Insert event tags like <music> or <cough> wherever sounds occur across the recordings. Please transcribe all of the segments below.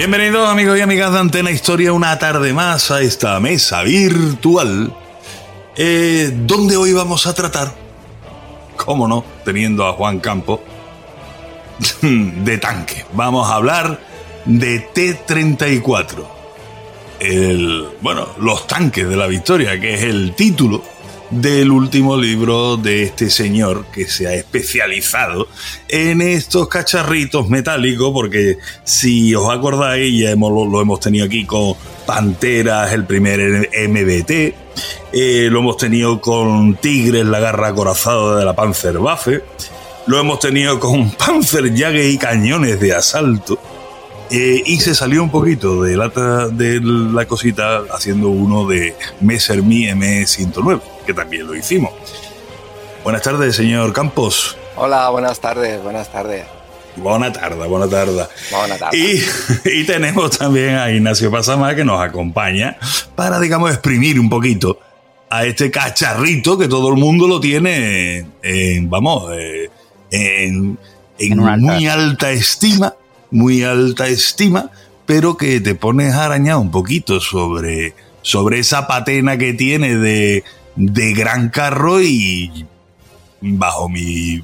Bienvenidos amigos y amigas de Antena Historia una tarde más a esta mesa virtual eh, donde hoy vamos a tratar, cómo no, teniendo a Juan Campo, <laughs> de tanque. Vamos a hablar de T-34. El, bueno, los tanques de la victoria, que es el título del último libro de este señor que se ha especializado en estos cacharritos metálicos, porque si os acordáis, ya hemos, lo, hemos tenido aquí con Panteras, el primer MBT, eh, lo hemos tenido con Tigres, la garra acorazada de la Panzerwaffe, lo hemos tenido con <laughs> Panzerjäger y cañones de asalto. Eh, y se salió un poquito de la, de la cosita haciendo uno de Messerschmitt M109, que también lo hicimos. Buenas tardes, señor Campos. Hola, buenas tardes, buenas tardes. Buena tarde, buena tarde. Buena tarde. Y, <laughs> y, tenemos también a Ignacio Pasama que nos acompaña para, digamos, exprimir un poquito a este cacharrito que todo el mundo lo tiene en, vamos, eh, en, en, en muy alta estima muy alta estima, pero que te pones a arañar un poquito sobre, sobre esa patena que tiene de, de gran carro y bajo mi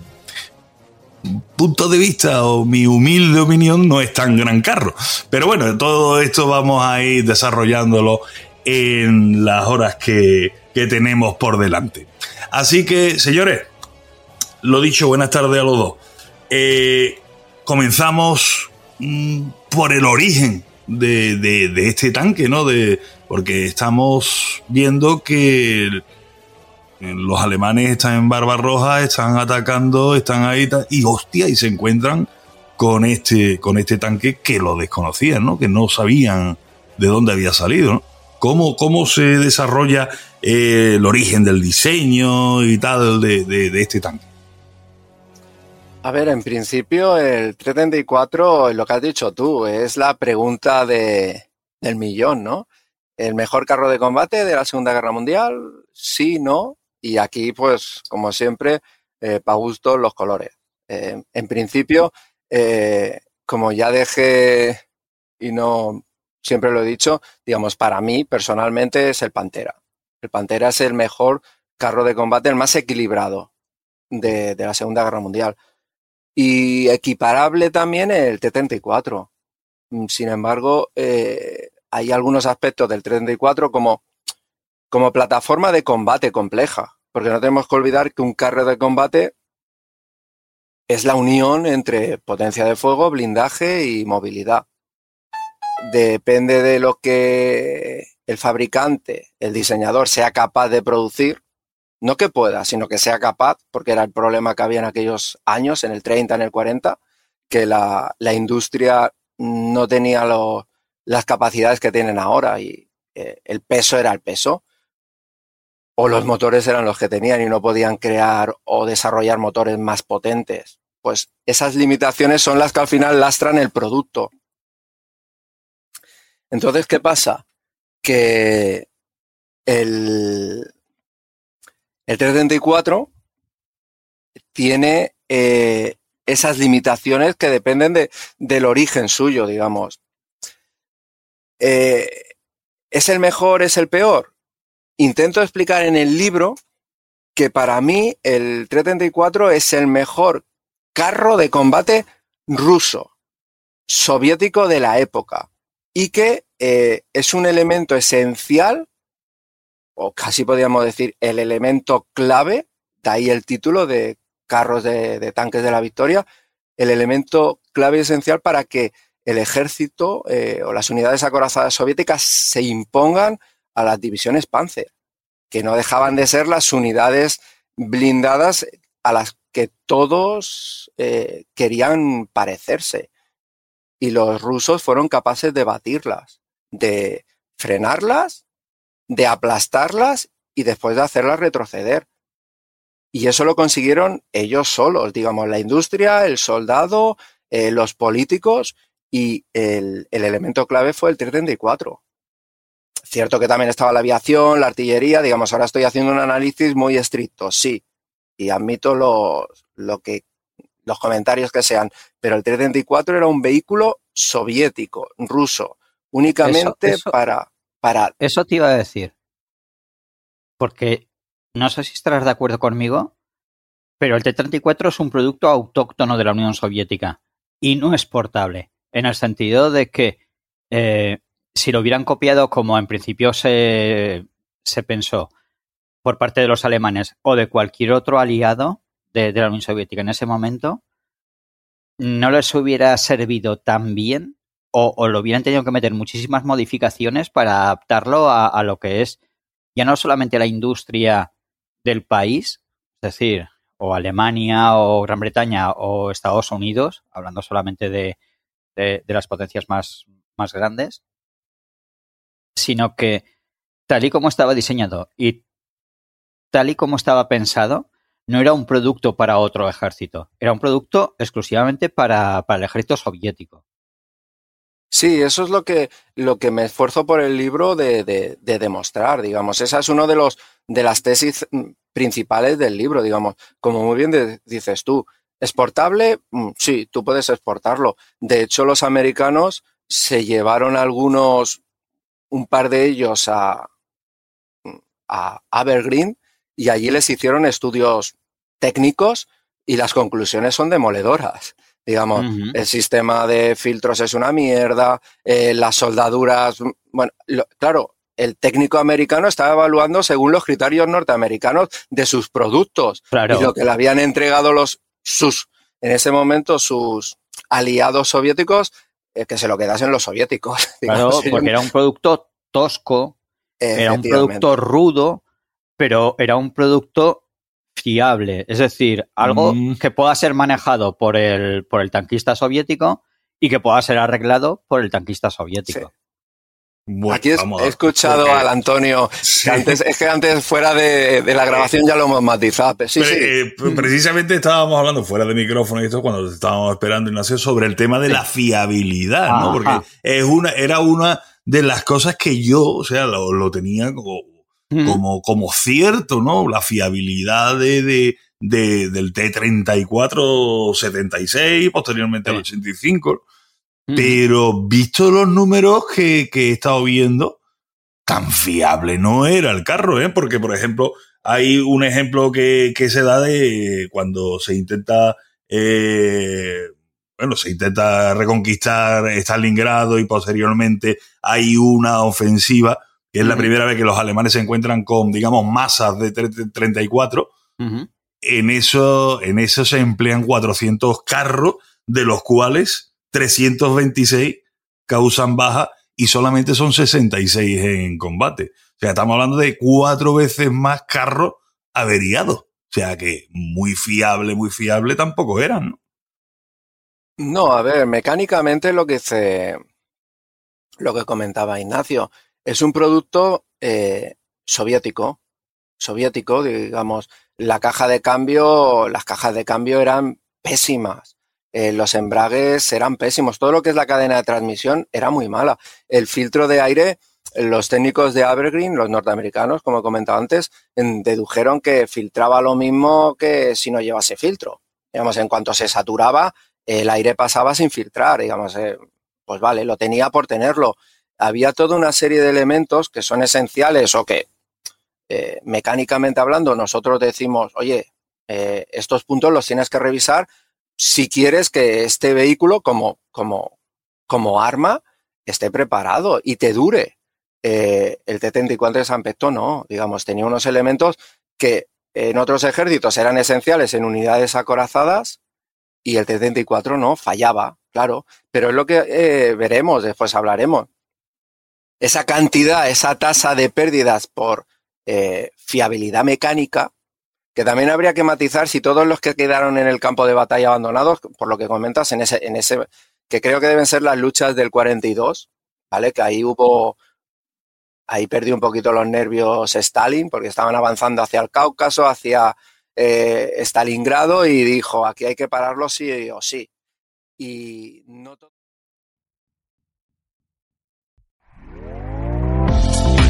punto de vista o mi humilde opinión no es tan gran carro. Pero bueno, todo esto vamos a ir desarrollándolo en las horas que, que tenemos por delante. Así que, señores, lo dicho, buenas tardes a los dos. Eh, comenzamos Mm, por el origen de, de, este tanque, ¿no? De, porque estamos viendo que los alemanes están en Barbarroja, están atacando, están ahí y hostia, y se encuentran con este, con este tanque que lo desconocían, ¿no? Que no sabían de dónde había salido, ¿no? ¿Cómo, cómo se desarrolla eh, el origen del diseño y tal de, de, de este tanque? A ver, en principio el 334, lo que has dicho tú, es la pregunta de, del millón, ¿no? ¿El mejor carro de combate de la Segunda Guerra Mundial? Sí, no. Y aquí, pues, como siempre, eh, para gusto los colores. Eh, en principio, eh, como ya dejé y no siempre lo he dicho, digamos, para mí personalmente es el Pantera. El Pantera es el mejor carro de combate, el más equilibrado de, la Segunda Guerra Mundial y equiparable también el T-34. Mm, sin embargo, hay algunos aspectos del T-34 como, como plataforma de combate compleja, porque no tenemos que olvidar que un carro de combate es la unión entre potencia de fuego, blindaje y movilidad. Depende de lo que el fabricante, el diseñador, sea capaz de producir, no que pueda, sino que sea capaz, porque era el problema que había en aquellos años, en el 30, en el 40, que la, industria no tenía las capacidades que tienen ahora y eh, el peso era el peso. O los motores eran los que tenían y no podían crear o desarrollar motores más potentes. Pues esas limitaciones son las que al final lastran el producto. Entonces, ¿qué pasa? Que el, el 334 tiene eh, esas limitaciones que dependen de, del origen suyo, digamos. Eh, ¿Es el mejor, es el peor? Intento explicar en el libro que para mí el 334 es el mejor carro de combate ruso, soviético de la época, y que eh, es un elemento esencial, o casi podríamos decir el elemento clave, de ahí el título de carros de, tanques de la victoria, el elemento clave y esencial para que el ejército eh, o las unidades acorazadas soviéticas se impongan a las divisiones Panzer, que no dejaban de ser las unidades blindadas a las que todos eh, querían parecerse. Y los rusos fueron capaces de batirlas, de frenarlas, de aplastarlas y después de hacerlas retroceder. Y eso lo consiguieron ellos solos, digamos, la industria, el soldado, eh, los políticos y el, el, elemento clave fue el 334. Cierto que también estaba la aviación, la artillería, digamos, ahora estoy haciendo un análisis muy estricto, sí, y admito lo, lo que, los comentarios que sean, pero el 334 era un vehículo soviético, ruso, únicamente para, para... Eso te iba a decir, porque no sé si estarás de acuerdo conmigo, pero el T-34 es un producto autóctono de la Unión Soviética y no es portable, en el sentido de que eh, si lo hubieran copiado como en principio se, se pensó por parte de los alemanes o de cualquier otro aliado de, la Unión Soviética en ese momento, no les hubiera servido tan bien o, lo hubieran tenido que meter muchísimas modificaciones para adaptarlo a, a, lo que es ya no solamente la industria del país, es decir, o Alemania o Gran Bretaña o Estados Unidos, hablando solamente de, de, de las potencias más, más grandes, sino que tal y como estaba diseñado y tal y como estaba pensado, no era un producto para otro ejército, era un producto exclusivamente para, para el ejército soviético. Sí, eso es lo que, lo que me esfuerzo por el libro de, de, de, demostrar, digamos. Esa es una de, los, de las tesis mm, principales del libro, digamos. Como muy bien dices tú, ¿exportable? Mm, sí, tú puedes exportarlo. De hecho, los americanos se llevaron algunos un par de ellos a, a Evergreen y allí les hicieron estudios técnicos y las conclusiones son demoledoras. Digamos, uh -huh. el sistema de filtros es una mierda, eh, las soldaduras, bueno, lo, claro, el técnico americano estaba evaluando según los criterios norteamericanos de sus productos claro. y lo que le habían entregado los sus en ese momento sus aliados soviéticos que se lo quedasen los soviéticos. <laughs> Digamos, claro, porque era un producto tosco, era un producto rudo, pero era un producto fiable, es decir, algo mm. que pueda ser manejado por el, por el tanquista soviético y que pueda ser arreglado por el tanquista soviético. Sí. Bueno, Aquí es, he escuchado porque... al Antonio, sí. que antes, es que antes fuera de, de, la grabación ya lo hemos matizado. Sí, Pero, sí. Eh, precisamente estábamos hablando fuera de micrófono y esto cuando estábamos esperando Ignacio sobre el tema de la fiabilidad, ¿no? Porque es una, era una de las cosas que yo, o sea, lo, lo tenía como, mm. como, como cierto, ¿no? La fiabilidad de, de, de del T-34-76, posteriormente al 85 pero visto los números que, que, he estado viendo, tan fiable no era el carro, ¿eh? Porque, por ejemplo, hay un ejemplo que, que se da de cuando se intenta, eh, bueno, se intenta reconquistar Stalingrado y posteriormente hay una ofensiva, que es la primera vez que los alemanes se encuentran con, digamos, masas de 34. Uh -huh. en, eso, en eso se emplean 400 carros, de los cuales 326 causan baja y solamente son 66 en combate. O sea, estamos hablando de cuatro veces más carros averiados. O sea que muy fiable, muy fiable tampoco eran, ¿no? No, a ver, mecánicamente lo que se. Lo que comentaba Ignacio, es un producto eh, soviético. soviético, digamos, la caja de cambio, las cajas de cambio eran pésimas. Eh, los embragues eran pésimos. Todo lo que es la cadena de transmisión era muy mala. El filtro de aire, los técnicos de Evergreen, los norteamericanos, como he comentado antes, dedujeron que filtraba lo mismo que si no llevase filtro. Digamos, en cuanto se saturaba, el aire pasaba sin filtrar, digamos, eh, pues vale, lo tenía por tenerlo. Había toda una serie de elementos que son esenciales o que eh, mecánicamente hablando nosotros decimos, oye, estos puntos los tienes que revisar si quieres que este vehículo como, como, como arma esté preparado y te dure. el T-34 de San Pecto no, digamos, tenía unos elementos que en otros ejércitos eran esenciales en unidades acorazadas y el T-34 no, fallaba, claro. Pero es lo que eh, veremos, después hablaremos. Esa cantidad, esa tasa de pérdidas por eh, fiabilidad mecánica, que también habría que matizar si todos los que quedaron en el campo de batalla abandonados, por lo que comentas, en ese, en ese, que creo que deben ser las luchas del 42, ¿vale? Que ahí hubo Ahí perdió un poquito los nervios Stalin porque estaban avanzando hacia el Cáucaso, hacia eh, Stalingrado y dijo, aquí hay que pararlo sí o sí. Y no